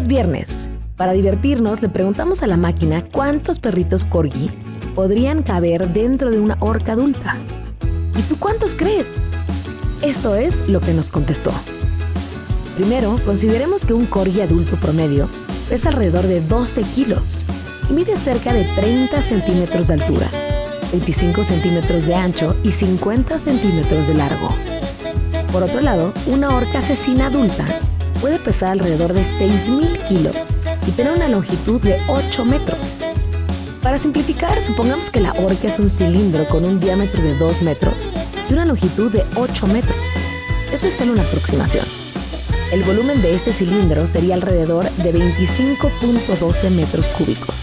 Es viernes. Para divertirnos, le preguntamos a la máquina cuántos perritos corgi podrían caber dentro de una orca adulta. ¿Y tú cuántos crees? Esto es lo que nos contestó. Primero, consideremos que un corgi adulto promedio pesa alrededor de 12 kilos y mide cerca de 30 centímetros de altura, 25 centímetros de ancho y 50 centímetros de largo. Por otro lado, una orca asesina adulta puede pesar alrededor de 6.000 kilos y tener una longitud de 8 metros. Para simplificar, supongamos que la orca es un cilindro con un diámetro de 2 metros y una longitud de 8 metros. Esto es solo una aproximación. El volumen de este cilindro sería alrededor de 25.12 metros cúbicos.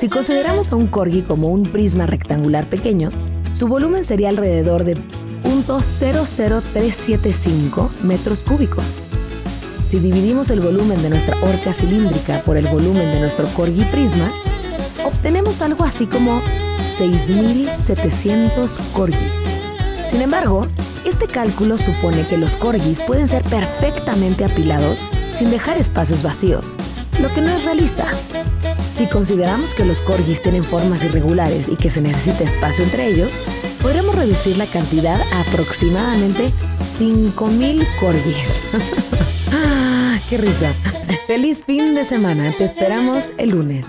Si consideramos a un corgi como un prisma rectangular pequeño, su volumen sería alrededor de 0.00375 metros cúbicos. Si dividimos el volumen de nuestra orca cilíndrica por el volumen de nuestro corgi prisma, obtenemos algo así como 6.700 corgis. Sin embargo, este cálculo supone que los corgis pueden ser perfectamente apilados sin dejar espacios vacíos, lo que no es realista. Si consideramos que los corgis tienen formas irregulares y que se necesita espacio entre ellos, podremos reducir la cantidad a aproximadamente 5.000 corgis. ¡Qué risa! ¡Feliz fin de semana! Te esperamos el lunes.